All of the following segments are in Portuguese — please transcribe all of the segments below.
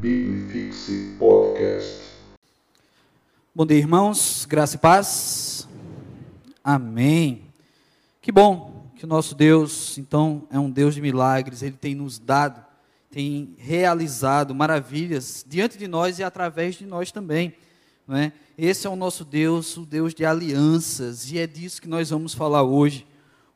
Biblifixe Podcast. Bom dia, irmãos. Graça e paz. Amém. Que bom que o nosso Deus, então, é um Deus de milagres. Ele tem nos dado, tem realizado maravilhas diante de nós e através de nós também. Não é? Esse é o nosso Deus, o Deus de alianças, e é disso que nós vamos falar hoje.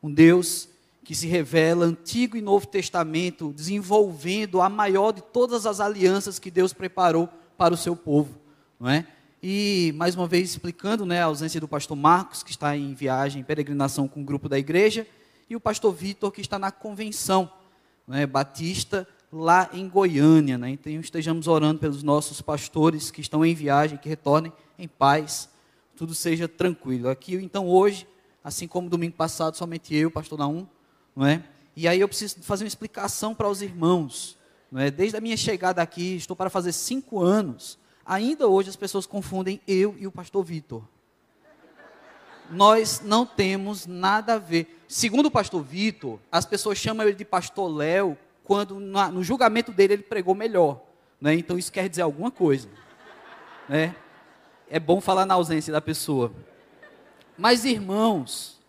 Um Deus que se revela Antigo e Novo Testamento, desenvolvendo a maior de todas as alianças que Deus preparou para o seu povo, não é? E mais uma vez explicando, né, a ausência do pastor Marcos, que está em viagem, em peregrinação com o grupo da igreja, e o pastor Vitor, que está na convenção, né, batista, lá em Goiânia, né? Então estejamos orando pelos nossos pastores que estão em viagem, que retornem em paz, tudo seja tranquilo. Aqui então hoje, assim como domingo passado, somente eu, pastor Naum, não é? E aí eu preciso fazer uma explicação para os irmãos, não é? Desde a minha chegada aqui, estou para fazer cinco anos, ainda hoje as pessoas confundem eu e o pastor Vitor. Nós não temos nada a ver. Segundo o pastor Vitor, as pessoas chamam ele de pastor Léo quando no julgamento dele ele pregou melhor. Né? Então isso quer dizer alguma coisa. Né? É bom falar na ausência da pessoa. Mas irmãos,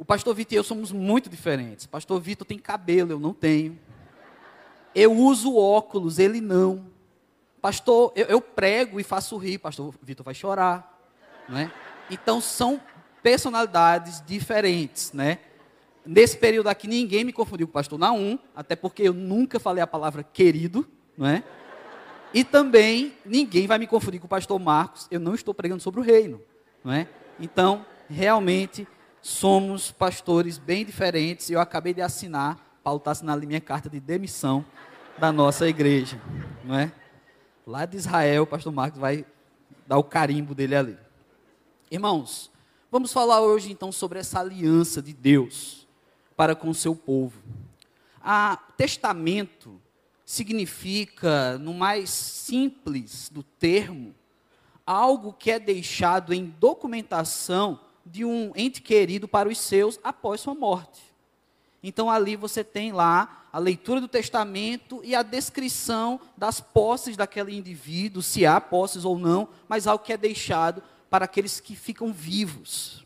o pastor Vitor e eu somos muito diferentes. O pastor Vitor tem cabelo, eu não tenho. Eu uso óculos, ele não. Pastor, eu, eu prego e faço rir, pastor Vitor vai chorar, né? Então são personalidades diferentes, né? Nesse período aqui ninguém me confundiu com o pastor Naum, até porque eu nunca falei a palavra querido, não é? E também ninguém vai me confundir com o pastor Marcos, eu não estou pregando sobre o reino, não é? Então, realmente somos pastores bem diferentes e eu acabei de assinar, Paulo está assinando minha carta de demissão da nossa igreja, não é? Lá de Israel, o pastor Marcos vai dar o carimbo dele ali. Irmãos, vamos falar hoje então sobre essa aliança de Deus para com o seu povo. A testamento significa, no mais simples do termo, algo que é deixado em documentação de um ente querido para os seus após sua morte. Então ali você tem lá a leitura do testamento e a descrição das posses daquele indivíduo, se há posses ou não, mas algo que é deixado para aqueles que ficam vivos.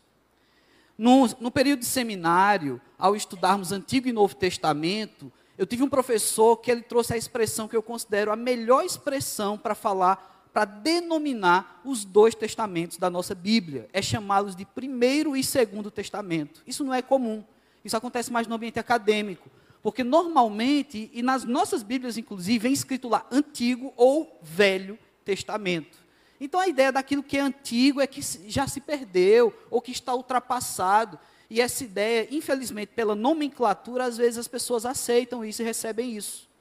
No, no período de seminário, ao estudarmos Antigo e Novo Testamento, eu tive um professor que ele trouxe a expressão que eu considero a melhor expressão para falar para denominar os dois testamentos da nossa Bíblia. É chamá-los de primeiro e segundo testamento. Isso não é comum. Isso acontece mais no ambiente acadêmico. Porque normalmente, e nas nossas Bíblias, inclusive, vem escrito lá Antigo ou Velho Testamento. Então a ideia daquilo que é antigo é que já se perdeu, ou que está ultrapassado. E essa ideia, infelizmente, pela nomenclatura, às vezes as pessoas aceitam isso e recebem isso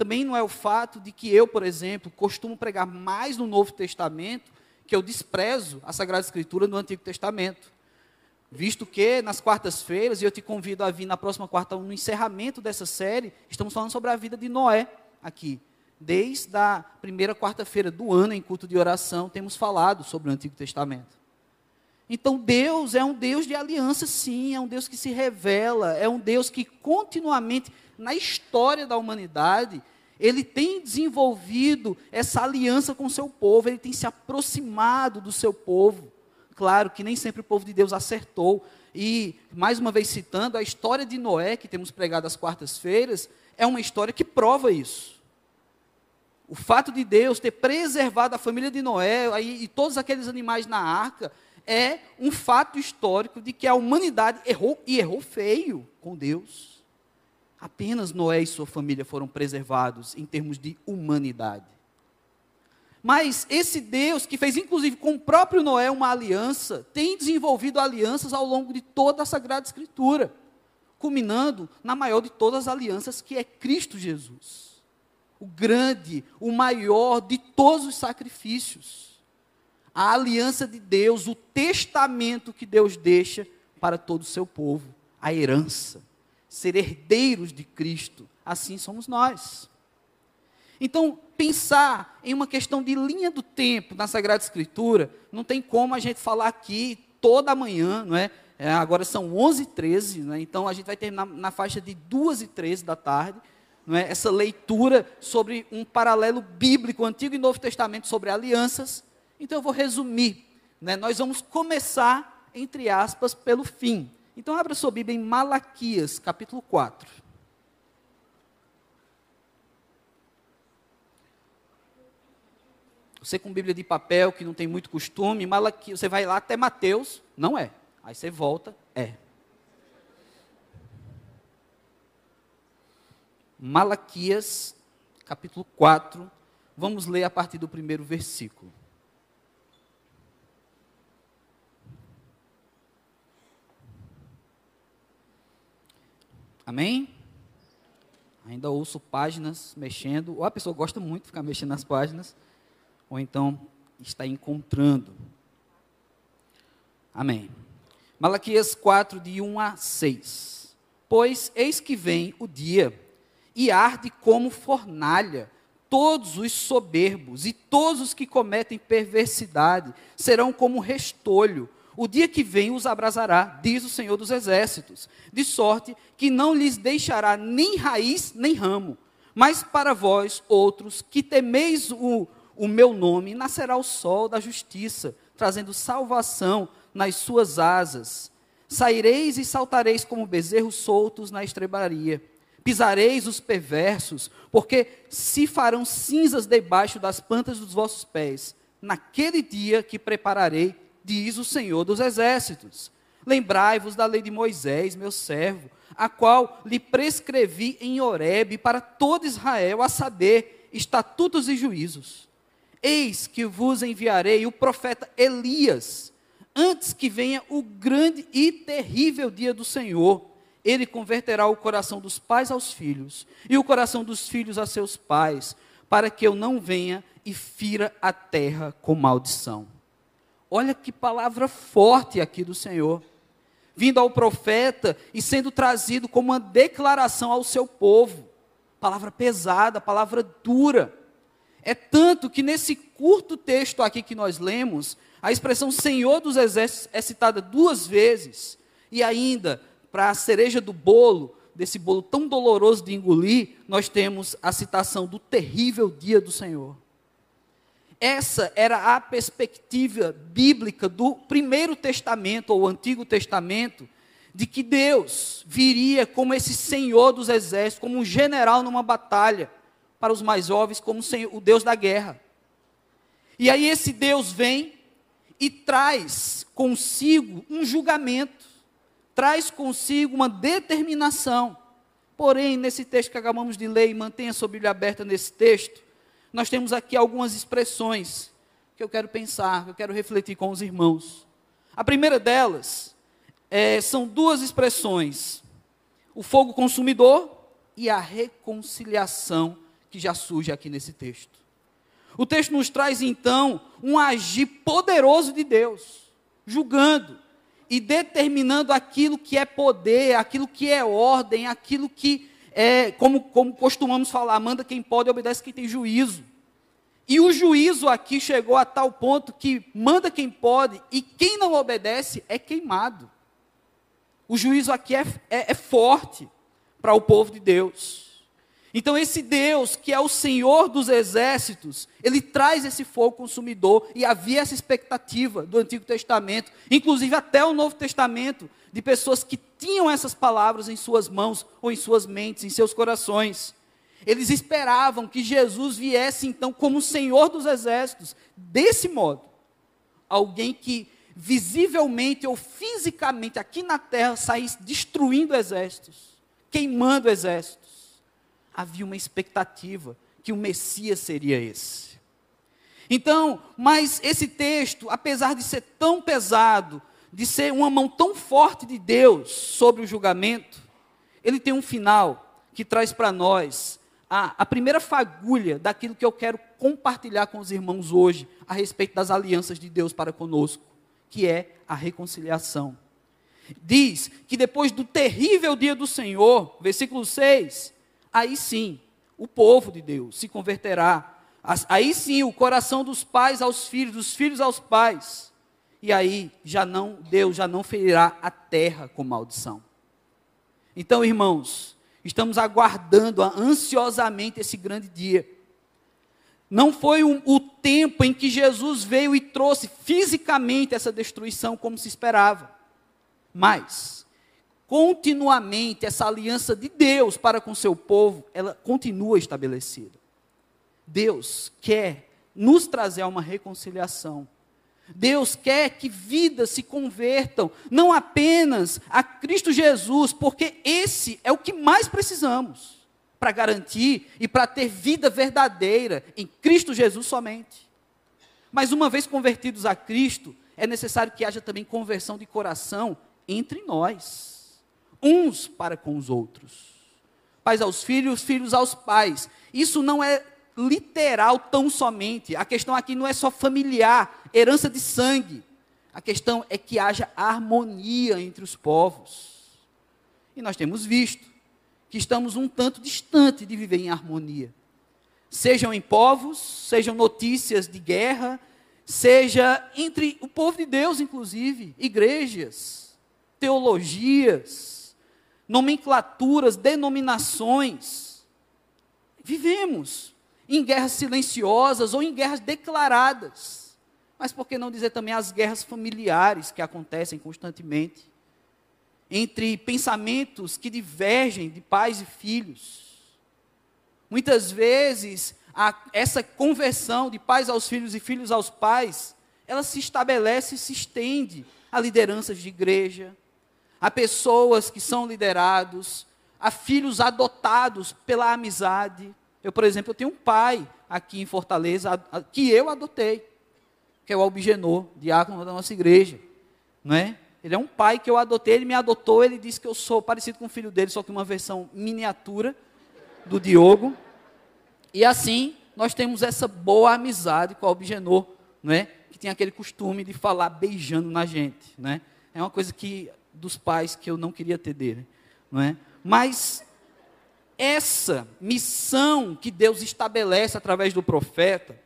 também não é o fato de que eu, por exemplo, costumo pregar mais no Novo Testamento que eu desprezo a Sagrada Escritura no Antigo Testamento. Visto que nas quartas-feiras, e eu te convido a vir na próxima quarta, no encerramento dessa série, estamos falando sobre a vida de Noé aqui. Desde a primeira quarta-feira do ano, em culto de oração, temos falado sobre o Antigo Testamento. Então, Deus é um Deus de aliança, sim, é um Deus que se revela, é um Deus que continuamente, na história da humanidade, ele tem desenvolvido essa aliança com o seu povo, ele tem se aproximado do seu povo. Claro que nem sempre o povo de Deus acertou. E, mais uma vez citando, a história de Noé, que temos pregado às quartas-feiras, é uma história que prova isso. O fato de Deus ter preservado a família de Noé e todos aqueles animais na arca é um fato histórico de que a humanidade errou e errou feio com Deus. Apenas Noé e sua família foram preservados em termos de humanidade. Mas esse Deus, que fez inclusive com o próprio Noé uma aliança, tem desenvolvido alianças ao longo de toda a Sagrada Escritura, culminando na maior de todas as alianças, que é Cristo Jesus. O grande, o maior de todos os sacrifícios. A aliança de Deus, o testamento que Deus deixa para todo o seu povo, a herança ser herdeiros de Cristo, assim somos nós. Então, pensar em uma questão de linha do tempo na Sagrada Escritura, não tem como a gente falar aqui toda manhã, não é? é agora são 11h13, né? então a gente vai terminar na faixa de 2h13 da tarde, não é, essa leitura sobre um paralelo bíblico, Antigo e Novo Testamento, sobre alianças. Então eu vou resumir. Né? Nós vamos começar, entre aspas, pelo fim. Então abra sua Bíblia em Malaquias, capítulo 4. Você com Bíblia de papel, que não tem muito costume, Malaquias, você vai lá até Mateus, não é. Aí você volta, é. Malaquias, capítulo 4, vamos ler a partir do primeiro versículo. Amém? Ainda ouço páginas mexendo, ou a pessoa gosta muito de ficar mexendo nas páginas, ou então está encontrando. Amém. Malaquias 4, de 1 a 6. Pois eis que vem o dia e arde como fornalha. Todos os soberbos e todos os que cometem perversidade serão como restolho. O dia que vem os abrasará, diz o Senhor dos Exércitos, de sorte que não lhes deixará nem raiz nem ramo. Mas para vós, outros, que temeis o, o meu nome, nascerá o sol da justiça, trazendo salvação nas suas asas. Saireis e saltareis como bezerros soltos na estrebaria pisareis os perversos, porque se farão cinzas debaixo das plantas dos vossos pés, naquele dia que prepararei, diz o Senhor dos Exércitos. Lembrai-vos da lei de Moisés, meu servo, a qual lhe prescrevi em Horebe para todo Israel, a saber, estatutos e juízos. Eis que vos enviarei o profeta Elias, antes que venha o grande e terrível dia do Senhor ele converterá o coração dos pais aos filhos, e o coração dos filhos a seus pais, para que eu não venha e fira a terra com maldição. Olha que palavra forte aqui do Senhor, vindo ao profeta e sendo trazido como uma declaração ao seu povo. Palavra pesada, palavra dura. É tanto que nesse curto texto aqui que nós lemos, a expressão Senhor dos Exércitos é citada duas vezes, e ainda para a cereja do bolo, desse bolo tão doloroso de engolir, nós temos a citação do terrível dia do Senhor. Essa era a perspectiva bíblica do Primeiro Testamento ou Antigo Testamento, de que Deus viria como esse Senhor dos exércitos, como um general numa batalha, para os mais jovens, como o Deus da guerra. E aí esse Deus vem e traz consigo um julgamento traz consigo uma determinação. Porém, nesse texto que acabamos de ler, e mantenha sua Bíblia aberta nesse texto, nós temos aqui algumas expressões que eu quero pensar, que eu quero refletir com os irmãos. A primeira delas é, são duas expressões: o fogo consumidor e a reconciliação que já surge aqui nesse texto. O texto nos traz então um agir poderoso de Deus, julgando, e determinando aquilo que é poder, aquilo que é ordem, aquilo que é, como, como costumamos falar, manda quem pode, obedece quem tem juízo. E o juízo aqui chegou a tal ponto que manda quem pode e quem não obedece é queimado. O juízo aqui é, é, é forte para o povo de Deus. Então, esse Deus, que é o Senhor dos exércitos, ele traz esse fogo consumidor, e havia essa expectativa do Antigo Testamento, inclusive até o Novo Testamento, de pessoas que tinham essas palavras em suas mãos, ou em suas mentes, em seus corações. Eles esperavam que Jesus viesse então como Senhor dos exércitos, desse modo. Alguém que visivelmente ou fisicamente aqui na terra saísse destruindo exércitos, queimando exércitos havia uma expectativa que o Messias seria esse. Então, mas esse texto, apesar de ser tão pesado, de ser uma mão tão forte de Deus sobre o julgamento, ele tem um final que traz para nós a, a primeira fagulha daquilo que eu quero compartilhar com os irmãos hoje a respeito das alianças de Deus para conosco, que é a reconciliação. Diz que depois do terrível dia do Senhor, versículo 6, aí sim o povo de Deus se converterá. Aí sim o coração dos pais aos filhos, dos filhos aos pais. E aí já não Deus já não ferirá a terra com maldição. Então, irmãos, Estamos aguardando ansiosamente esse grande dia. Não foi o, o tempo em que Jesus veio e trouxe fisicamente essa destruição como se esperava. Mas, continuamente, essa aliança de Deus para com seu povo, ela continua estabelecida. Deus quer nos trazer a uma reconciliação. Deus quer que vidas se convertam, não apenas a Cristo Jesus, porque esse é o que mais precisamos para garantir e para ter vida verdadeira em Cristo Jesus somente. Mas uma vez convertidos a Cristo, é necessário que haja também conversão de coração entre nós, uns para com os outros. Pais aos filhos, filhos aos pais. Isso não é literal tão somente. A questão aqui não é só familiar, herança de sangue. A questão é que haja harmonia entre os povos. E nós temos visto que estamos um tanto distante de viver em harmonia. Sejam em povos, sejam notícias de guerra, seja entre o povo de Deus, inclusive, igrejas, teologias, nomenclaturas, denominações. Vivemos em guerras silenciosas ou em guerras declaradas. Mas por que não dizer também as guerras familiares que acontecem constantemente? entre pensamentos que divergem de pais e filhos. Muitas vezes, a, essa conversão de pais aos filhos e filhos aos pais, ela se estabelece e se estende a lideranças de igreja, a pessoas que são liderados, a filhos adotados pela amizade. Eu, por exemplo, eu tenho um pai aqui em Fortaleza que eu adotei, que é o Albigenor, diácono da nossa igreja, não é? Ele é um pai que eu adotei, ele me adotou, ele disse que eu sou parecido com o filho dele, só que uma versão miniatura do Diogo. E assim, nós temos essa boa amizade com o Albigenor, não é? Que tem aquele costume de falar beijando na gente, né? É uma coisa que dos pais que eu não queria ter dele, não é? Mas essa missão que Deus estabelece através do profeta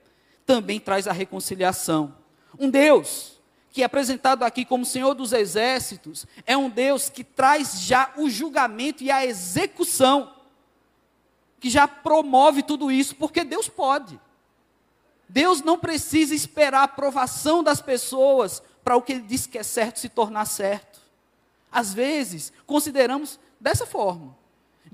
também traz a reconciliação. Um Deus que é apresentado aqui como Senhor dos Exércitos, é um Deus que traz já o julgamento e a execução, que já promove tudo isso, porque Deus pode. Deus não precisa esperar a aprovação das pessoas para o que Ele diz que é certo se tornar certo. Às vezes, consideramos dessa forma,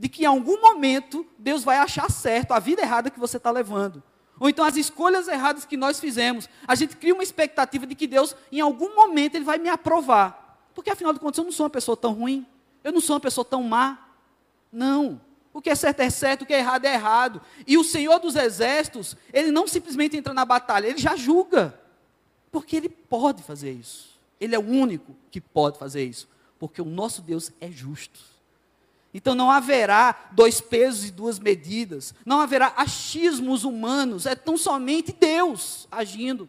de que em algum momento Deus vai achar certo a vida errada que você está levando. Ou então as escolhas erradas que nós fizemos. A gente cria uma expectativa de que Deus, em algum momento, Ele vai me aprovar. Porque afinal de contas, eu não sou uma pessoa tão ruim. Eu não sou uma pessoa tão má. Não. O que é certo é certo, o que é errado é errado. E o Senhor dos Exércitos, Ele não simplesmente entra na batalha, Ele já julga. Porque Ele pode fazer isso. Ele é o único que pode fazer isso. Porque o nosso Deus é justo. Então não haverá dois pesos e duas medidas, não haverá achismos humanos, é tão somente Deus agindo.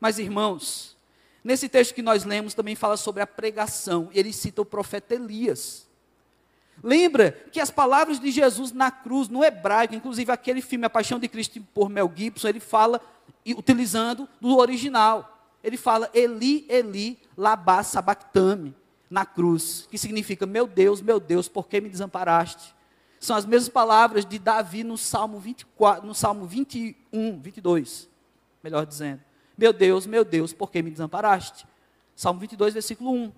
Mas irmãos, nesse texto que nós lemos também fala sobre a pregação, ele cita o profeta Elias. Lembra que as palavras de Jesus na cruz, no hebraico, inclusive aquele filme A Paixão de Cristo por Mel Gibson, ele fala, utilizando do original, ele fala Eli, Eli, laba sabachthani na cruz, que significa: Meu Deus, meu Deus, por que me desamparaste? São as mesmas palavras de Davi no Salmo 24, no Salmo 21, 22, melhor dizendo. Meu Deus, meu Deus, por que me desamparaste? Salmo 22, versículo 1.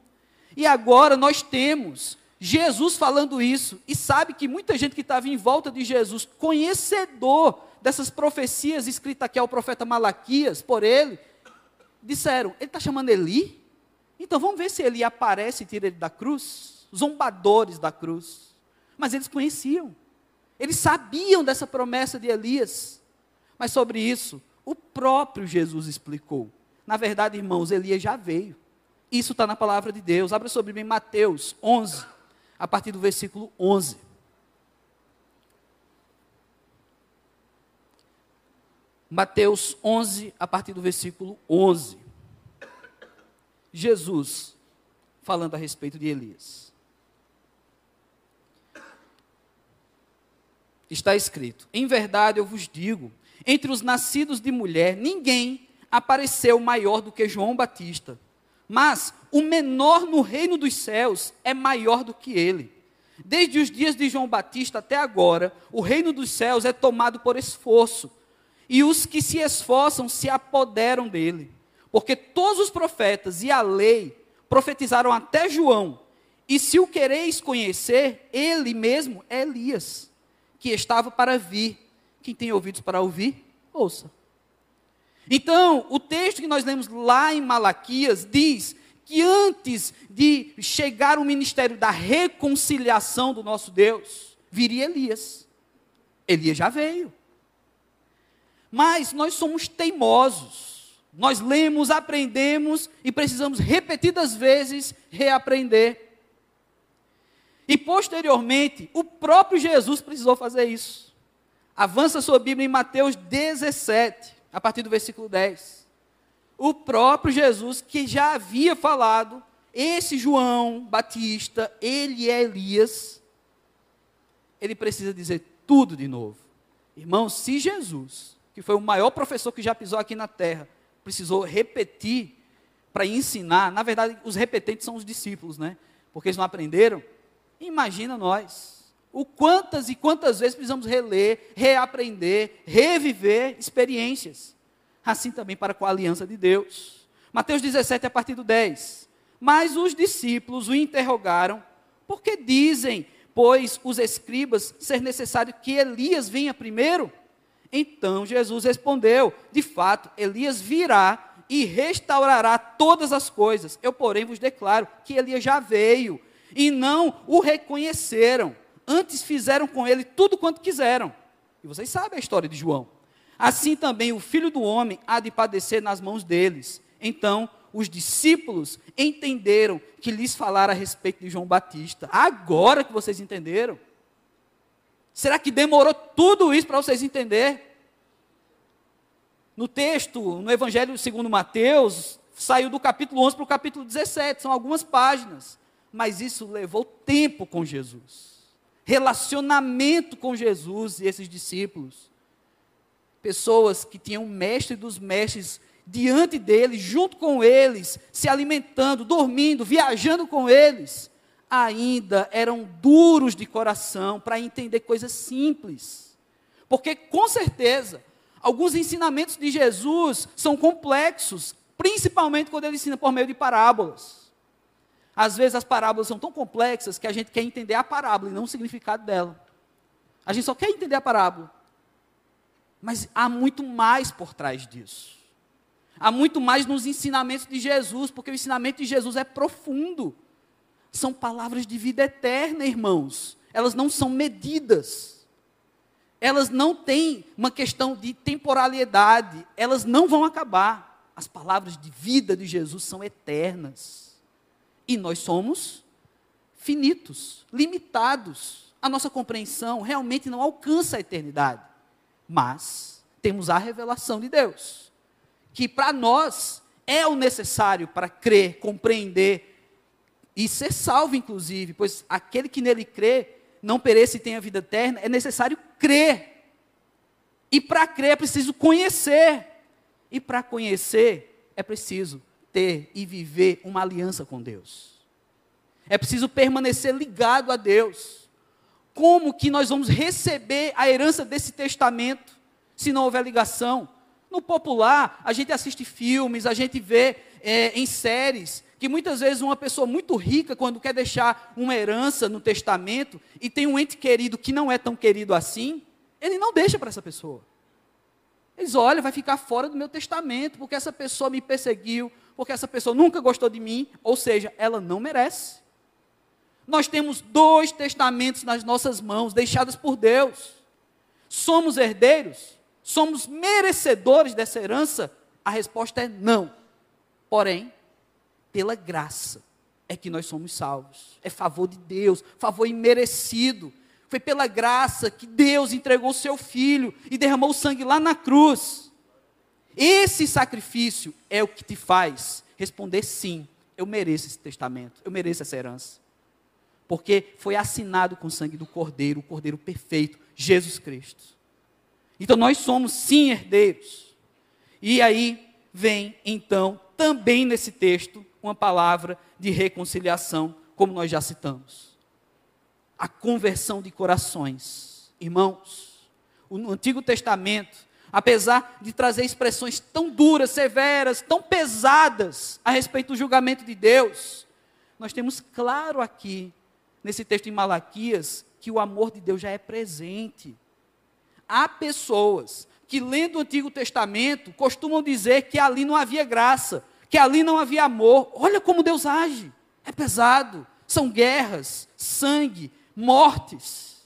E agora nós temos Jesus falando isso, e sabe que muita gente que estava em volta de Jesus, conhecedor dessas profecias escritas aqui ao profeta Malaquias, por ele, disseram: Ele está chamando Eli? Então vamos ver se ele aparece e tira ele da cruz. Zombadores da cruz. Mas eles conheciam. Eles sabiam dessa promessa de Elias. Mas sobre isso, o próprio Jesus explicou. Na verdade, irmãos, Elias já veio. Isso está na palavra de Deus. Abra sobre mim Mateus 11, a partir do versículo 11. Mateus 11, a partir do versículo 11. Jesus falando a respeito de Elias. Está escrito: Em verdade eu vos digo, entre os nascidos de mulher, ninguém apareceu maior do que João Batista. Mas o menor no reino dos céus é maior do que ele. Desde os dias de João Batista até agora, o reino dos céus é tomado por esforço, e os que se esforçam se apoderam dele. Porque todos os profetas e a lei profetizaram até João, e se o quereis conhecer, ele mesmo é Elias, que estava para vir. Quem tem ouvidos para ouvir, ouça. Então, o texto que nós lemos lá em Malaquias diz que antes de chegar o ministério da reconciliação do nosso Deus, viria Elias. Elias já veio. Mas nós somos teimosos. Nós lemos, aprendemos e precisamos repetidas vezes reaprender. E posteriormente, o próprio Jesus precisou fazer isso. Avança sua Bíblia em Mateus 17, a partir do versículo 10. O próprio Jesus que já havia falado, esse João Batista, ele é Elias, ele precisa dizer tudo de novo. Irmãos, se Jesus que foi o maior professor que já pisou aqui na terra, precisou repetir para ensinar. Na verdade, os repetentes são os discípulos, né? Porque eles não aprenderam. Imagina nós. O quantas e quantas vezes precisamos reler, reaprender, reviver experiências. Assim também para com a aliança de Deus. Mateus 17, a partir do 10. Mas os discípulos o interrogaram, porque dizem, pois os escribas, ser necessário que Elias venha primeiro? Então Jesus respondeu: De fato, Elias virá e restaurará todas as coisas. Eu, porém, vos declaro que Elias já veio e não o reconheceram. Antes fizeram com ele tudo quanto quiseram. E vocês sabem a história de João. Assim também o filho do homem há de padecer nas mãos deles. Então os discípulos entenderam que lhes falara a respeito de João Batista. Agora que vocês entenderam. Será que demorou tudo isso para vocês entenderem? No texto, no Evangelho segundo Mateus, saiu do capítulo 11 para o capítulo 17, são algumas páginas. Mas isso levou tempo com Jesus. Relacionamento com Jesus e esses discípulos. Pessoas que tinham o mestre dos mestres diante deles, junto com eles, se alimentando, dormindo, viajando com eles ainda eram duros de coração para entender coisas simples. Porque, com certeza, alguns ensinamentos de Jesus são complexos, principalmente quando ele ensina por meio de parábolas. Às vezes as parábolas são tão complexas que a gente quer entender a parábola e não o significado dela. A gente só quer entender a parábola. Mas há muito mais por trás disso. Há muito mais nos ensinamentos de Jesus, porque o ensinamento de Jesus é profundo são palavras de vida eterna, irmãos. Elas não são medidas. Elas não têm uma questão de temporalidade. Elas não vão acabar. As palavras de vida de Jesus são eternas. E nós somos finitos, limitados. A nossa compreensão realmente não alcança a eternidade. Mas temos a revelação de Deus, que para nós é o necessário para crer, compreender e ser salvo, inclusive, pois aquele que nele crê não pereça e tenha vida eterna, é necessário crer. E para crer é preciso conhecer. E para conhecer é preciso ter e viver uma aliança com Deus. É preciso permanecer ligado a Deus. Como que nós vamos receber a herança desse testamento se não houver ligação? No popular, a gente assiste filmes, a gente vê é, em séries que muitas vezes uma pessoa muito rica, quando quer deixar uma herança no testamento e tem um ente querido que não é tão querido assim, ele não deixa para essa pessoa. Eles olha, vai ficar fora do meu testamento, porque essa pessoa me perseguiu, porque essa pessoa nunca gostou de mim, ou seja, ela não merece. Nós temos dois testamentos nas nossas mãos, deixados por Deus. Somos herdeiros? Somos merecedores dessa herança? A resposta é não. Porém, pela graça é que nós somos salvos. É favor de Deus, favor imerecido. Foi pela graça que Deus entregou seu filho e derramou o sangue lá na cruz. Esse sacrifício é o que te faz responder sim. Eu mereço esse testamento, eu mereço essa herança. Porque foi assinado com o sangue do Cordeiro, o Cordeiro perfeito, Jesus Cristo. Então nós somos sim herdeiros. E aí vem então também nesse texto uma palavra de reconciliação, como nós já citamos. a conversão de corações. Irmãos, o Antigo Testamento, apesar de trazer expressões tão duras, severas, tão pesadas a respeito do julgamento de Deus, nós temos claro aqui, nesse texto em Malaquias, que o amor de Deus já é presente. Há pessoas que, lendo o Antigo Testamento, costumam dizer que ali não havia graça, que ali não havia amor. Olha como Deus age. É pesado. São guerras, sangue, mortes.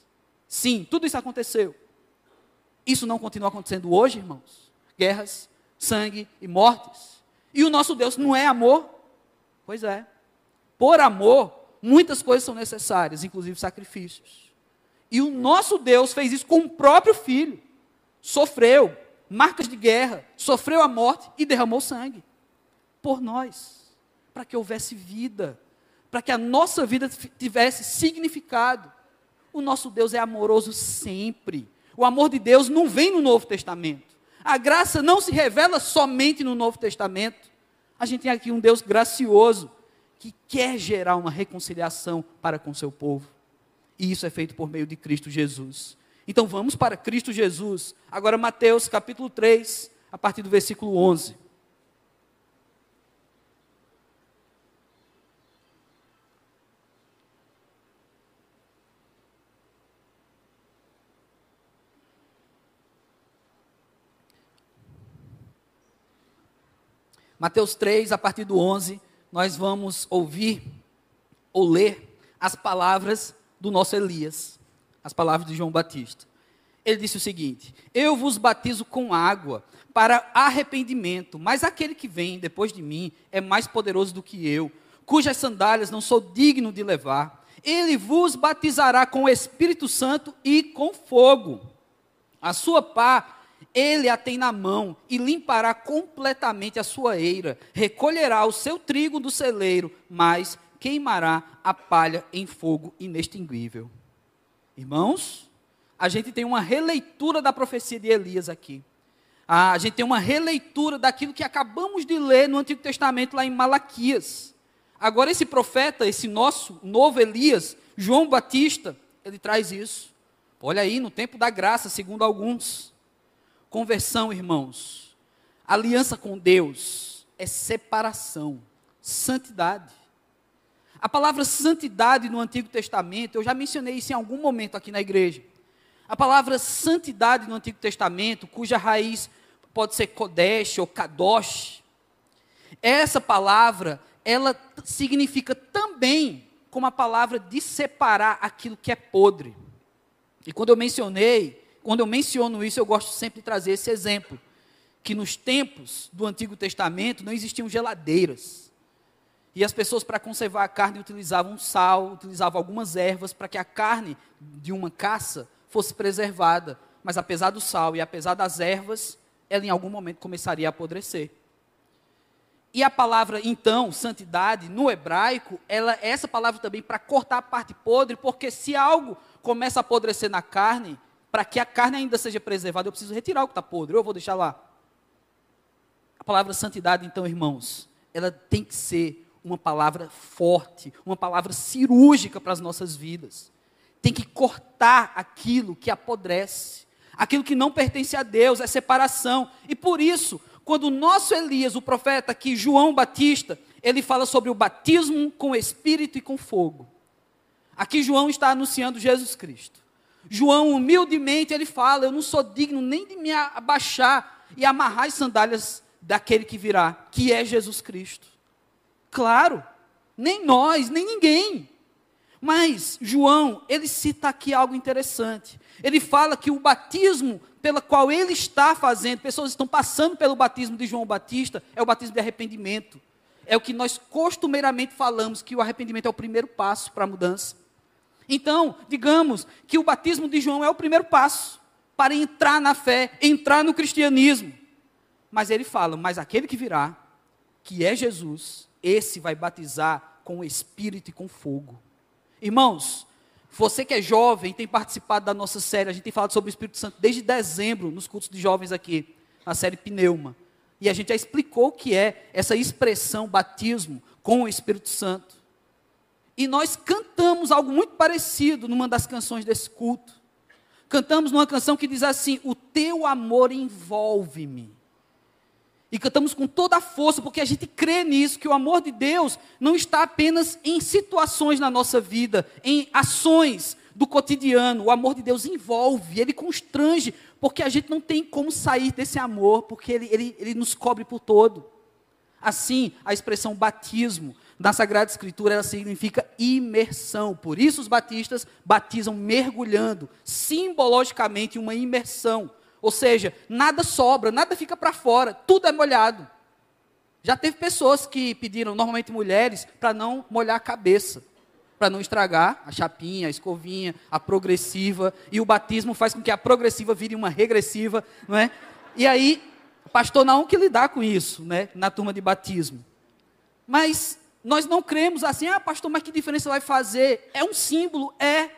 Sim, tudo isso aconteceu. Isso não continua acontecendo hoje, irmãos? Guerras, sangue e mortes. E o nosso Deus não é amor? Pois é. Por amor, muitas coisas são necessárias, inclusive sacrifícios. E o nosso Deus fez isso com o próprio filho. Sofreu marcas de guerra, sofreu a morte e derramou sangue por nós, para que houvesse vida, para que a nossa vida tivesse significado. O nosso Deus é amoroso sempre. O amor de Deus não vem no Novo Testamento. A graça não se revela somente no Novo Testamento. A gente tem aqui um Deus gracioso que quer gerar uma reconciliação para com seu povo. E isso é feito por meio de Cristo Jesus. Então vamos para Cristo Jesus. Agora Mateus capítulo 3, a partir do versículo 11. Mateus 3, a partir do 11, nós vamos ouvir ou ler as palavras do nosso Elias, as palavras de João Batista. Ele disse o seguinte: Eu vos batizo com água para arrependimento, mas aquele que vem depois de mim é mais poderoso do que eu, cujas sandálias não sou digno de levar. Ele vos batizará com o Espírito Santo e com fogo. A sua pá ele a tem na mão e limpará completamente a sua eira, recolherá o seu trigo do celeiro, mas queimará a palha em fogo inextinguível. Irmãos, a gente tem uma releitura da profecia de Elias aqui. A gente tem uma releitura daquilo que acabamos de ler no Antigo Testamento, lá em Malaquias. Agora, esse profeta, esse nosso novo Elias, João Batista, ele traz isso. Olha aí, no tempo da graça, segundo alguns. Conversão, irmãos. Aliança com Deus é separação, santidade. A palavra santidade no Antigo Testamento, eu já mencionei isso em algum momento aqui na igreja. A palavra santidade no Antigo Testamento, cuja raiz pode ser Kodesh ou Kadosh, essa palavra, ela significa também como a palavra de separar aquilo que é podre. E quando eu mencionei quando eu menciono isso, eu gosto sempre de trazer esse exemplo. Que nos tempos do Antigo Testamento não existiam geladeiras. E as pessoas, para conservar a carne, utilizavam sal, utilizavam algumas ervas para que a carne de uma caça fosse preservada. Mas apesar do sal e apesar das ervas, ela em algum momento começaria a apodrecer. E a palavra, então, santidade, no hebraico, ela, essa palavra também para cortar a parte podre, porque se algo começa a apodrecer na carne, para que a carne ainda seja preservada, eu preciso retirar o que está podre, eu vou deixar lá. A palavra santidade, então, irmãos, ela tem que ser uma palavra forte, uma palavra cirúrgica para as nossas vidas. Tem que cortar aquilo que apodrece, aquilo que não pertence a Deus, é separação. E por isso, quando o nosso Elias, o profeta aqui, João Batista, ele fala sobre o batismo com espírito e com fogo. Aqui João está anunciando Jesus Cristo. João, humildemente, ele fala: Eu não sou digno nem de me abaixar e amarrar as sandálias daquele que virá, que é Jesus Cristo. Claro, nem nós, nem ninguém. Mas João, ele cita aqui algo interessante. Ele fala que o batismo pela qual ele está fazendo, pessoas estão passando pelo batismo de João Batista, é o batismo de arrependimento. É o que nós costumeiramente falamos, que o arrependimento é o primeiro passo para a mudança. Então, digamos que o batismo de João é o primeiro passo para entrar na fé, entrar no cristianismo. Mas ele fala: Mas aquele que virá, que é Jesus, esse vai batizar com o Espírito e com fogo. Irmãos, você que é jovem, tem participado da nossa série, a gente tem falado sobre o Espírito Santo desde dezembro, nos cultos de jovens aqui, na série Pneuma. E a gente já explicou o que é essa expressão batismo com o Espírito Santo. E nós cantamos algo muito parecido numa das canções desse culto. Cantamos numa canção que diz assim: O teu amor envolve-me. E cantamos com toda a força, porque a gente crê nisso, que o amor de Deus não está apenas em situações na nossa vida, em ações do cotidiano. O amor de Deus envolve, ele constrange, porque a gente não tem como sair desse amor, porque ele, ele, ele nos cobre por todo. Assim, a expressão batismo na Sagrada Escritura ela significa imersão. Por isso os batistas batizam mergulhando, simbologicamente uma imersão. Ou seja, nada sobra, nada fica para fora, tudo é molhado. Já teve pessoas que pediram, normalmente mulheres, para não molhar a cabeça, para não estragar a chapinha, a escovinha, a progressiva, e o batismo faz com que a progressiva vire uma regressiva, não é? E aí, pastor não que lidar com isso, né, na turma de batismo. Mas nós não cremos assim, ah, pastor, mas que diferença vai fazer? É um símbolo, é.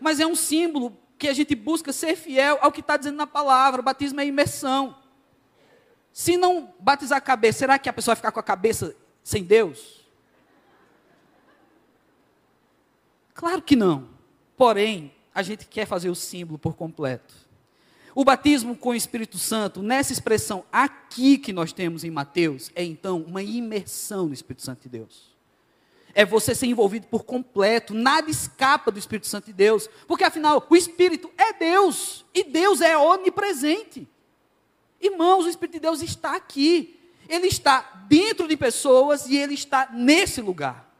Mas é um símbolo que a gente busca ser fiel ao que está dizendo na palavra. O batismo é imersão. Se não batizar a cabeça, será que a pessoa vai ficar com a cabeça sem Deus? Claro que não. Porém, a gente quer fazer o símbolo por completo. O batismo com o Espírito Santo, nessa expressão aqui que nós temos em Mateus, é então uma imersão no Espírito Santo de Deus é você ser envolvido por completo, nada escapa do Espírito Santo de Deus, porque afinal, o Espírito é Deus, e Deus é onipresente. Irmãos, o Espírito de Deus está aqui, ele está dentro de pessoas e ele está nesse lugar.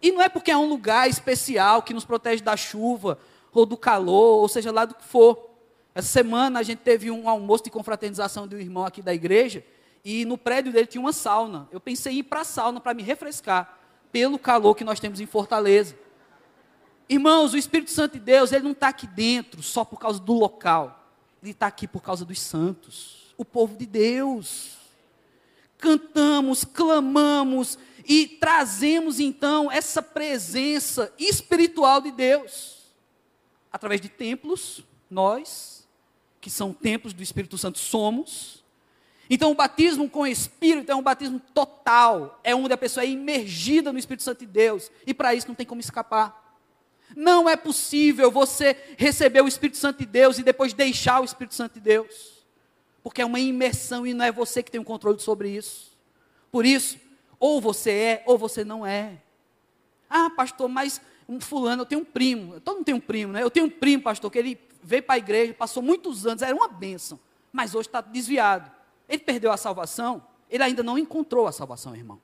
E não é porque é um lugar especial que nos protege da chuva, ou do calor, ou seja lá do que for. Essa semana a gente teve um almoço de confraternização de um irmão aqui da igreja, e no prédio dele tinha uma sauna. Eu pensei em ir para a sauna para me refrescar pelo calor que nós temos em Fortaleza. Irmãos, o Espírito Santo de Deus, ele não está aqui dentro só por causa do local. Ele está aqui por causa dos santos, o povo de Deus. Cantamos, clamamos e trazemos então essa presença espiritual de Deus. Através de templos, nós, que são templos do Espírito Santo, somos então, o batismo com o Espírito é um batismo total, é onde a pessoa é imergida no Espírito Santo de Deus, e para isso não tem como escapar. Não é possível você receber o Espírito Santo de Deus e depois deixar o Espírito Santo de Deus, porque é uma imersão e não é você que tem o controle sobre isso. Por isso, ou você é ou você não é. Ah, pastor, mas um fulano, eu tenho um primo, todo mundo tem um primo, né? Eu tenho um primo, pastor, que ele veio para a igreja, passou muitos anos, era uma bênção, mas hoje está desviado. Ele perdeu a salvação, ele ainda não encontrou a salvação, irmão.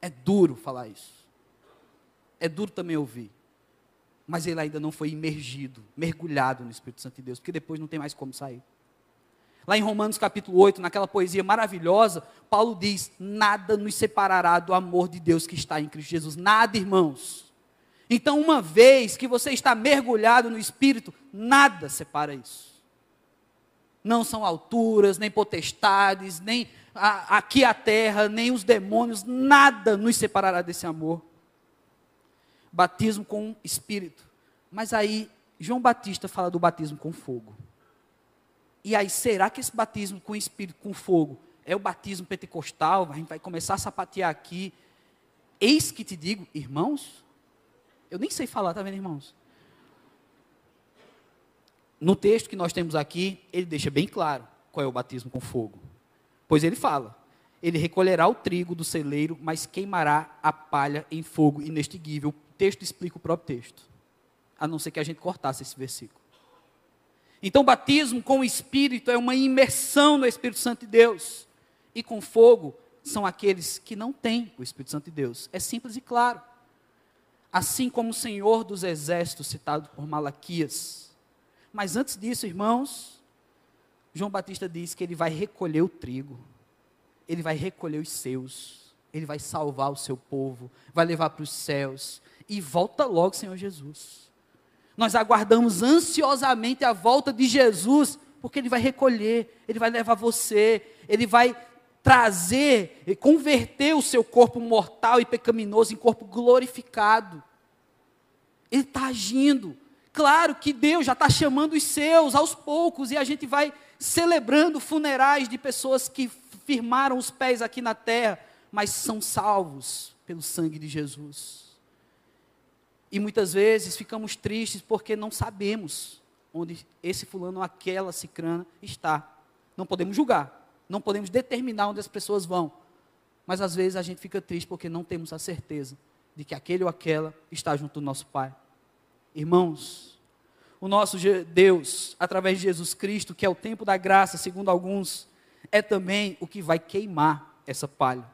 É duro falar isso. É duro também ouvir. Mas ele ainda não foi imergido, mergulhado no Espírito Santo de Deus, porque depois não tem mais como sair. Lá em Romanos capítulo 8, naquela poesia maravilhosa, Paulo diz: Nada nos separará do amor de Deus que está em Cristo Jesus. Nada, irmãos. Então, uma vez que você está mergulhado no Espírito, nada separa isso não são alturas, nem potestades, nem a, aqui a terra, nem os demônios, nada nos separará desse amor. Batismo com espírito. Mas aí, João Batista fala do batismo com fogo. E aí, será que esse batismo com espírito, com fogo, é o batismo pentecostal? A gente vai começar a sapatear aqui. Eis que te digo, irmãos, eu nem sei falar, tá vendo, irmãos? no texto que nós temos aqui, ele deixa bem claro qual é o batismo com fogo. Pois ele fala: ele recolherá o trigo do celeiro, mas queimará a palha em fogo inextinguível. O texto explica o próprio texto, a não ser que a gente cortasse esse versículo. Então, batismo com o Espírito é uma imersão no Espírito Santo de Deus. E com fogo são aqueles que não têm o Espírito Santo de Deus. É simples e claro. Assim como o Senhor dos Exércitos, citado por Malaquias, mas antes disso, irmãos, João Batista diz que ele vai recolher o trigo, ele vai recolher os seus, ele vai salvar o seu povo, vai levar para os céus e volta logo, Senhor Jesus. Nós aguardamos ansiosamente a volta de Jesus, porque ele vai recolher, ele vai levar você, ele vai trazer e converter o seu corpo mortal e pecaminoso em corpo glorificado. Ele está agindo. Claro que Deus já está chamando os seus aos poucos e a gente vai celebrando funerais de pessoas que firmaram os pés aqui na terra, mas são salvos pelo sangue de Jesus. E muitas vezes ficamos tristes porque não sabemos onde esse fulano ou aquela cicrana está. Não podemos julgar, não podemos determinar onde as pessoas vão. Mas às vezes a gente fica triste porque não temos a certeza de que aquele ou aquela está junto do nosso Pai. Irmãos, o nosso Deus, através de Jesus Cristo, que é o tempo da graça, segundo alguns, é também o que vai queimar essa palha.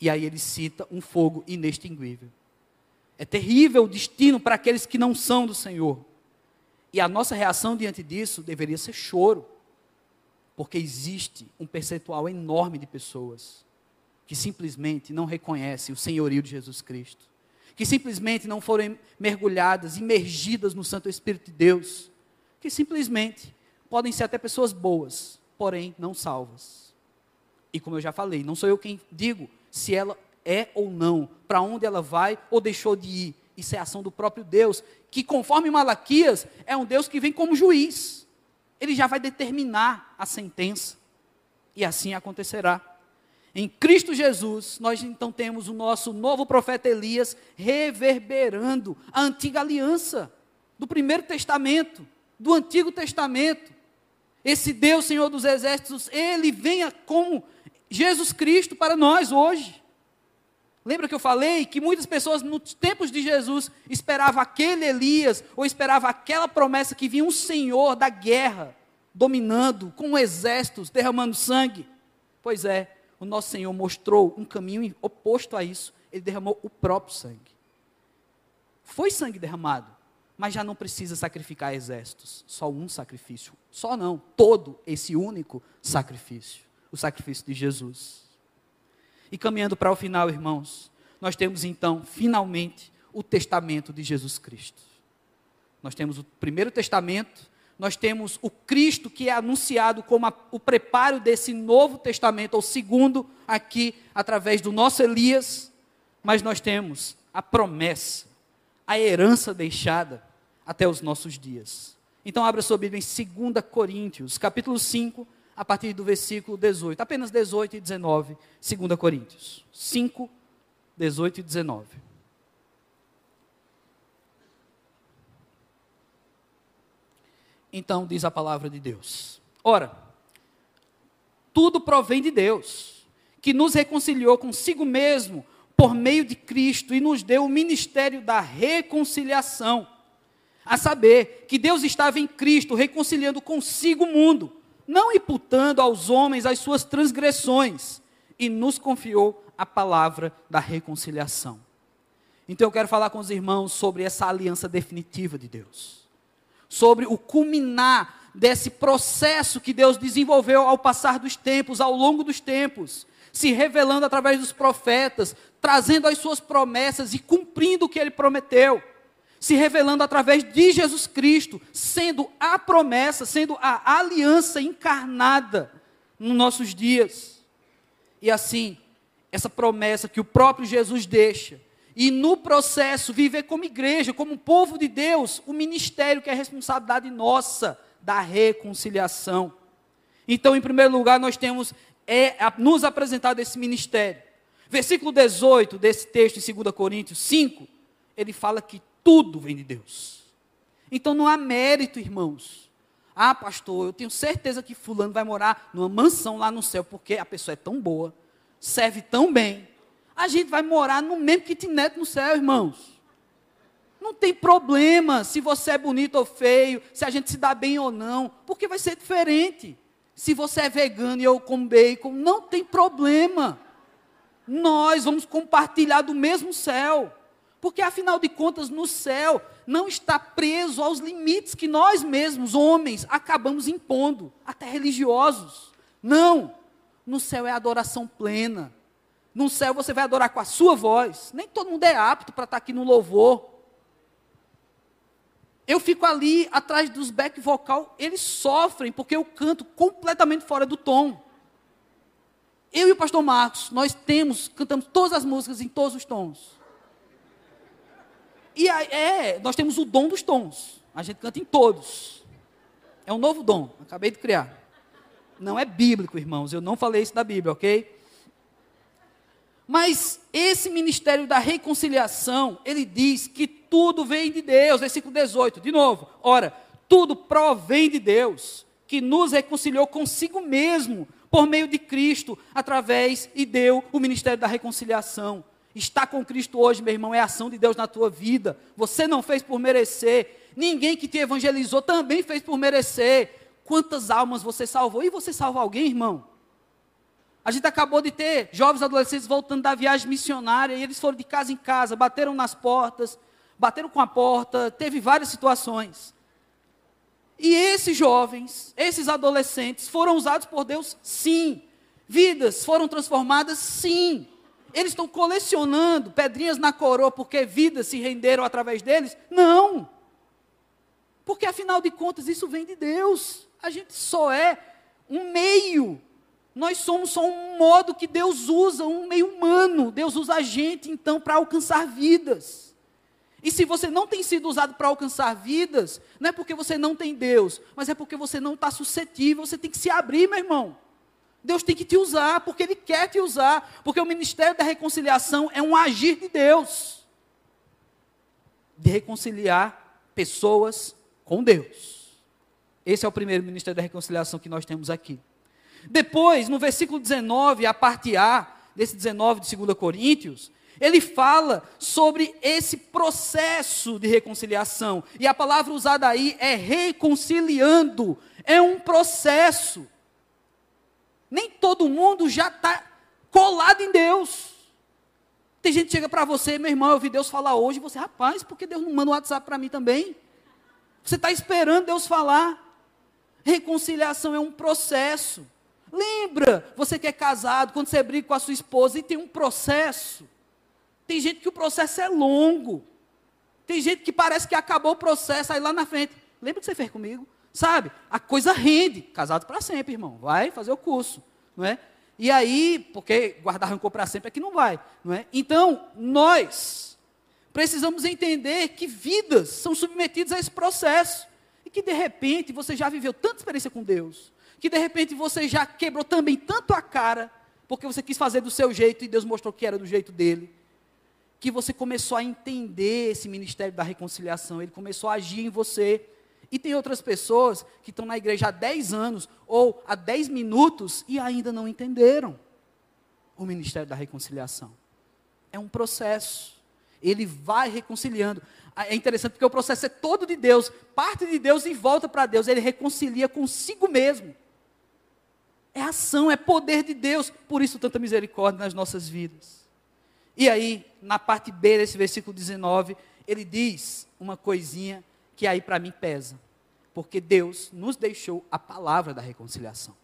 E aí ele cita um fogo inextinguível. É terrível o destino para aqueles que não são do Senhor. E a nossa reação diante disso deveria ser choro, porque existe um percentual enorme de pessoas que simplesmente não reconhecem o senhorio de Jesus Cristo, que simplesmente não foram mergulhadas, imergidas no Santo Espírito de Deus, que simplesmente podem ser até pessoas boas, porém não salvas. E como eu já falei, não sou eu quem digo se ela é ou não, para onde ela vai ou deixou de ir. Isso é ação do próprio Deus, que conforme Malaquias, é um Deus que vem como juiz. Ele já vai determinar a sentença. E assim acontecerá. Em Cristo Jesus, nós então temos o nosso novo profeta Elias reverberando a antiga aliança do primeiro testamento, do Antigo Testamento. Esse Deus, Senhor dos Exércitos, ele venha como Jesus Cristo para nós hoje. Lembra que eu falei que muitas pessoas nos tempos de Jesus esperavam aquele Elias ou esperavam aquela promessa que vinha um Senhor da guerra dominando com exércitos, derramando sangue? Pois é, o nosso Senhor mostrou um caminho oposto a isso. Ele derramou o próprio sangue. Foi sangue derramado, mas já não precisa sacrificar exércitos. Só um sacrifício. Só não, todo esse único sacrifício. O sacrifício de Jesus. E caminhando para o final, irmãos, nós temos então, finalmente, o testamento de Jesus Cristo. Nós temos o primeiro testamento, nós temos o Cristo que é anunciado como a, o preparo desse novo testamento, ou segundo aqui, através do nosso Elias, mas nós temos a promessa, a herança deixada até os nossos dias. Então, abra sua Bíblia em 2 Coríntios, capítulo 5, a partir do versículo 18, apenas 18 e 19, 2 Coríntios 5, 18 e 19. Então diz a palavra de Deus: Ora, tudo provém de Deus, que nos reconciliou consigo mesmo por meio de Cristo e nos deu o ministério da reconciliação. A saber, que Deus estava em Cristo reconciliando consigo o mundo, não imputando aos homens as suas transgressões, e nos confiou a palavra da reconciliação. Então eu quero falar com os irmãos sobre essa aliança definitiva de Deus sobre o culminar desse processo que Deus desenvolveu ao passar dos tempos, ao longo dos tempos, se revelando através dos profetas, trazendo as suas promessas e cumprindo o que ele prometeu, se revelando através de Jesus Cristo, sendo a promessa, sendo a aliança encarnada nos nossos dias. E assim, essa promessa que o próprio Jesus deixa, e no processo viver como igreja, como povo de Deus, o ministério que é responsabilidade nossa da reconciliação. Então, em primeiro lugar, nós temos é, nos apresentado esse ministério. Versículo 18 desse texto em 2 Coríntios 5, ele fala que tudo vem de Deus. Então não há mérito, irmãos. Ah, pastor, eu tenho certeza que fulano vai morar numa mansão lá no céu, porque a pessoa é tão boa, serve tão bem, a gente vai morar no mesmo kitnet no céu, irmãos. Não tem problema se você é bonito ou feio, se a gente se dá bem ou não, porque vai ser diferente. Se você é vegano e eu como bacon, não tem problema. Nós vamos compartilhar do mesmo céu. Porque afinal de contas, no céu não está preso aos limites que nós mesmos, homens, acabamos impondo, até religiosos. Não. No céu é adoração plena. No céu você vai adorar com a sua voz. Nem todo mundo é apto para estar aqui no louvor. Eu fico ali atrás dos back vocal, eles sofrem porque eu canto completamente fora do tom. Eu e o pastor Marcos, nós temos, cantamos todas as músicas em todos os tons. E aí, é, nós temos o dom dos tons. A gente canta em todos. É um novo dom, acabei de criar. Não é bíblico, irmãos, eu não falei isso da Bíblia, ok? Mas esse ministério da reconciliação, ele diz que tudo vem de Deus, versículo 18, de novo. Ora, tudo provém de Deus, que nos reconciliou consigo mesmo por meio de Cristo, através e deu o ministério da reconciliação. Estar com Cristo hoje, meu irmão, é ação de Deus na tua vida. Você não fez por merecer. Ninguém que te evangelizou também fez por merecer. Quantas almas você salvou? E você salva alguém, irmão? A gente acabou de ter jovens adolescentes voltando da viagem missionária e eles foram de casa em casa, bateram nas portas, bateram com a porta, teve várias situações. E esses jovens, esses adolescentes foram usados por Deus, sim. Vidas foram transformadas, sim. Eles estão colecionando pedrinhas na coroa porque vidas se renderam através deles? Não. Porque afinal de contas isso vem de Deus. A gente só é um meio. Nós somos só um modo que Deus usa, um meio humano. Deus usa a gente então para alcançar vidas. E se você não tem sido usado para alcançar vidas, não é porque você não tem Deus, mas é porque você não está suscetível. Você tem que se abrir, meu irmão. Deus tem que te usar, porque Ele quer te usar, porque o ministério da reconciliação é um agir de Deus de reconciliar pessoas com Deus. Esse é o primeiro ministério da reconciliação que nós temos aqui. Depois, no versículo 19, a parte A, desse 19 de 2 Coríntios, ele fala sobre esse processo de reconciliação. E a palavra usada aí é reconciliando. É um processo. Nem todo mundo já está colado em Deus. Tem gente que chega para você, meu irmão, eu ouvi Deus falar hoje, você, rapaz, por que Deus não manda um WhatsApp para mim também? Você está esperando Deus falar. Reconciliação é um processo. Lembra, você que é casado, quando você briga com a sua esposa e tem um processo. Tem gente que o processo é longo. Tem gente que parece que acabou o processo, aí lá na frente. Lembra que você fez comigo? Sabe? A coisa rende. Casado para sempre, irmão. Vai fazer o curso, não é? E aí, porque guardar rancor para sempre é que não vai, não é? Então, nós precisamos entender que vidas são submetidas a esse processo. E que de repente você já viveu tanta experiência com Deus, que de repente você já quebrou também tanto a cara, porque você quis fazer do seu jeito e Deus mostrou que era do jeito dele, que você começou a entender esse ministério da reconciliação, ele começou a agir em você e tem outras pessoas que estão na igreja há 10 anos ou há 10 minutos e ainda não entenderam o ministério da reconciliação. É um processo. Ele vai reconciliando. Ah, é interessante porque o processo é todo de Deus, parte de Deus e volta para Deus. Ele reconcilia consigo mesmo. É ação, é poder de Deus. Por isso, tanta misericórdia nas nossas vidas. E aí, na parte B desse versículo 19, ele diz uma coisinha que aí para mim pesa. Porque Deus nos deixou a palavra da reconciliação.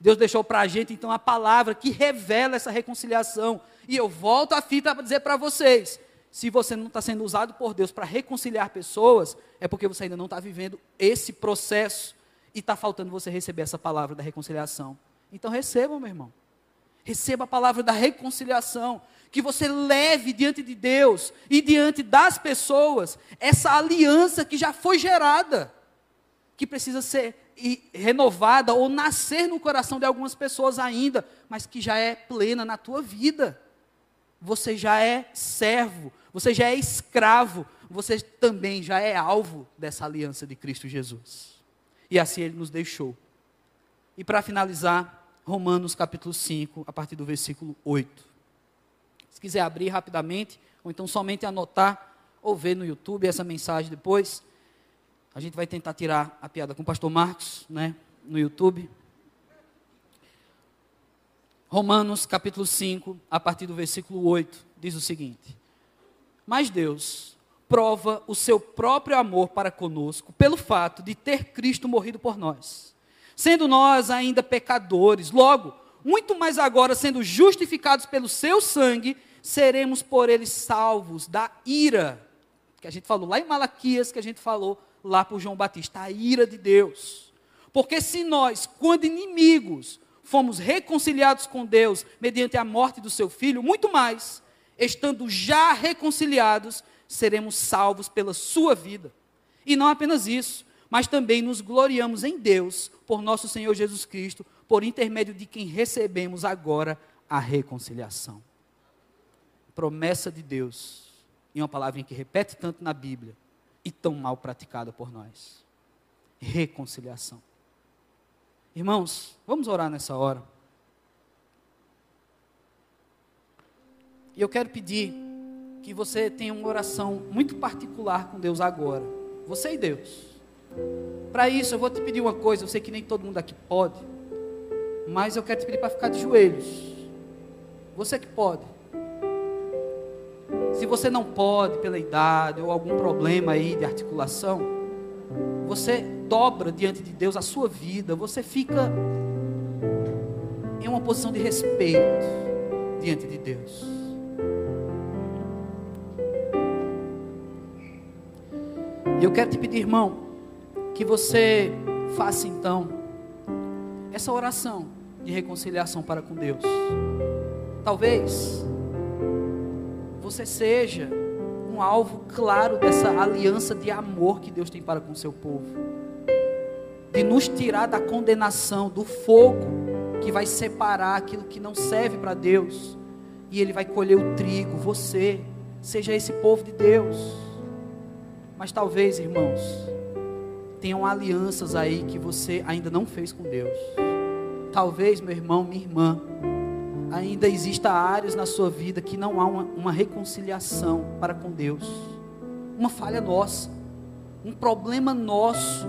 Deus deixou para a gente, então, a palavra que revela essa reconciliação. E eu volto a fita para dizer para vocês: se você não está sendo usado por Deus para reconciliar pessoas, é porque você ainda não está vivendo esse processo e está faltando você receber essa palavra da reconciliação. Então, receba, meu irmão. Receba a palavra da reconciliação que você leve diante de Deus e diante das pessoas essa aliança que já foi gerada, que precisa ser renovada ou nascer no coração de algumas pessoas ainda, mas que já é plena na tua vida. Você já é servo, você já é escravo, você também já é alvo dessa aliança de Cristo Jesus. E assim ele nos deixou. E para finalizar, Romanos capítulo 5, a partir do versículo 8. Se quiser abrir rapidamente, ou então somente anotar ou ver no YouTube essa mensagem depois. A gente vai tentar tirar a piada com o pastor Marcos, né, no YouTube. Romanos capítulo 5, a partir do versículo 8, diz o seguinte: Mas Deus prova o seu próprio amor para conosco pelo fato de ter Cristo morrido por nós, sendo nós ainda pecadores, logo, muito mais agora sendo justificados pelo seu sangue, seremos por eles salvos da ira, que a gente falou lá em Malaquias, que a gente falou lá por João Batista, a ira de Deus. Porque se nós, quando inimigos, fomos reconciliados com Deus mediante a morte do seu filho, muito mais, estando já reconciliados, seremos salvos pela sua vida. E não apenas isso, mas também nos gloriamos em Deus por nosso Senhor Jesus Cristo, por intermédio de quem recebemos agora a reconciliação. promessa de Deus, e uma palavrinha que repete tanto na Bíblia, e tão mal praticada por nós: reconciliação. Irmãos, vamos orar nessa hora. E eu quero pedir que você tenha uma oração muito particular com Deus agora. Você e Deus. Para isso, eu vou te pedir uma coisa. Eu sei que nem todo mundo aqui pode. Mas eu quero te pedir para ficar de joelhos. Você que pode. Se você não pode pela idade ou algum problema aí de articulação, você dobra diante de Deus a sua vida, você fica em uma posição de respeito diante de Deus. E eu quero te pedir, irmão, que você faça então essa oração de reconciliação para com Deus. Talvez você seja um alvo claro dessa aliança de amor que Deus tem para com seu povo. De nos tirar da condenação, do fogo que vai separar aquilo que não serve para Deus. E Ele vai colher o trigo, você. Seja esse povo de Deus. Mas talvez, irmãos, tenham alianças aí que você ainda não fez com Deus. Talvez, meu irmão, minha irmã, ainda exista áreas na sua vida que não há uma, uma reconciliação para com Deus. Uma falha nossa, um problema nosso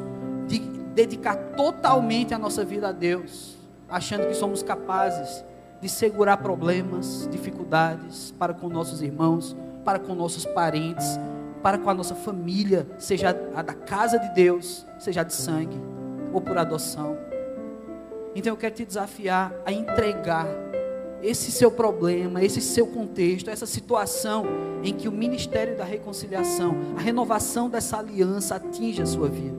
de dedicar totalmente a nossa vida a Deus, achando que somos capazes de segurar problemas, dificuldades para com nossos irmãos, para com nossos parentes, para com a nossa família, seja a da casa de Deus, seja de sangue ou por adoção. Então eu quero te desafiar a entregar esse seu problema, esse seu contexto, essa situação em que o ministério da reconciliação, a renovação dessa aliança atinja a sua vida.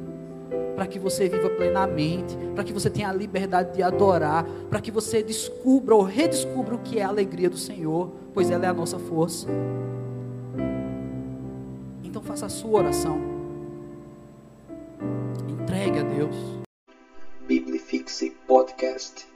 Para que você viva plenamente, para que você tenha a liberdade de adorar, para que você descubra ou redescubra o que é a alegria do Senhor, pois ela é a nossa força. Então faça a sua oração. Entregue a Deus. Biblifixe Podcast.